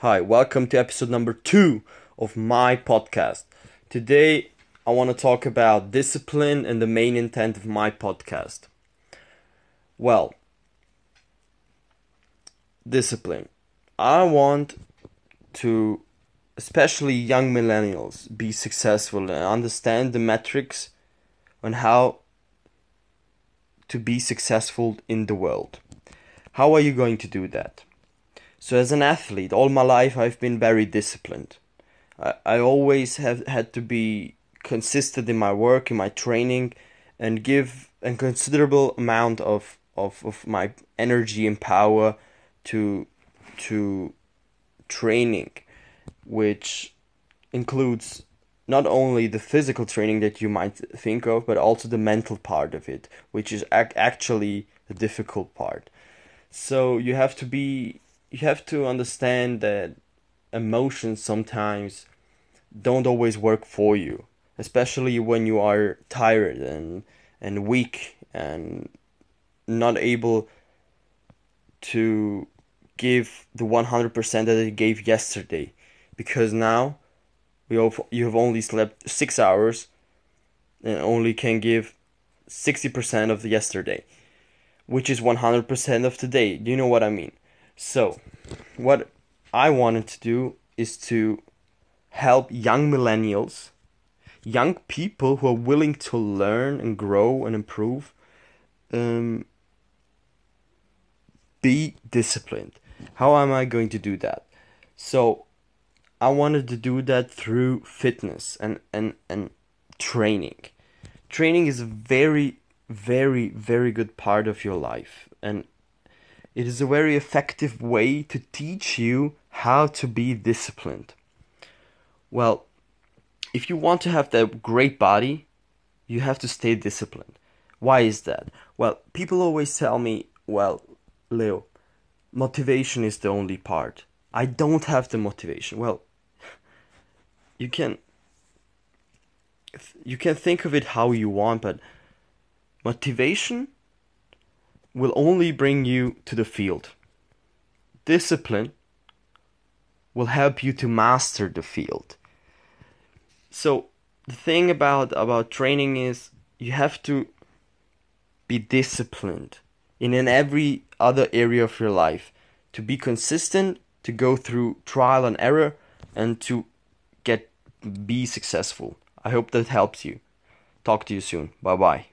Hi, welcome to episode number two of my podcast. Today, I want to talk about discipline and the main intent of my podcast. Well, discipline. I want to, especially young millennials, be successful and understand the metrics on how to be successful in the world. How are you going to do that? So, as an athlete, all my life I've been very disciplined. I, I always have had to be consistent in my work, in my training, and give a considerable amount of, of, of my energy and power to to training, which includes not only the physical training that you might think of, but also the mental part of it, which is ac- actually the difficult part. So you have to be you have to understand that emotions sometimes don't always work for you, especially when you are tired and and weak and not able to give the 100% that you gave yesterday. Because now you have, you have only slept 6 hours and only can give 60% of yesterday which is 100% of today. Do you know what i mean so, what I wanted to do is to help young millennials, young people who are willing to learn and grow and improve, um, be disciplined. How am I going to do that? So, I wanted to do that through fitness and, and, and training. Training is a very, very, very good part of your life. And it is a very effective way to teach you how to be disciplined. Well, if you want to have that great body, you have to stay disciplined. Why is that? Well, people always tell me, well, Leo, motivation is the only part. I don't have the motivation. Well, you can you can think of it how you want, but motivation will only bring you to the field. Discipline will help you to master the field. So the thing about about training is you have to be disciplined in, in every other area of your life to be consistent, to go through trial and error and to get be successful. I hope that helps you. Talk to you soon. Bye bye.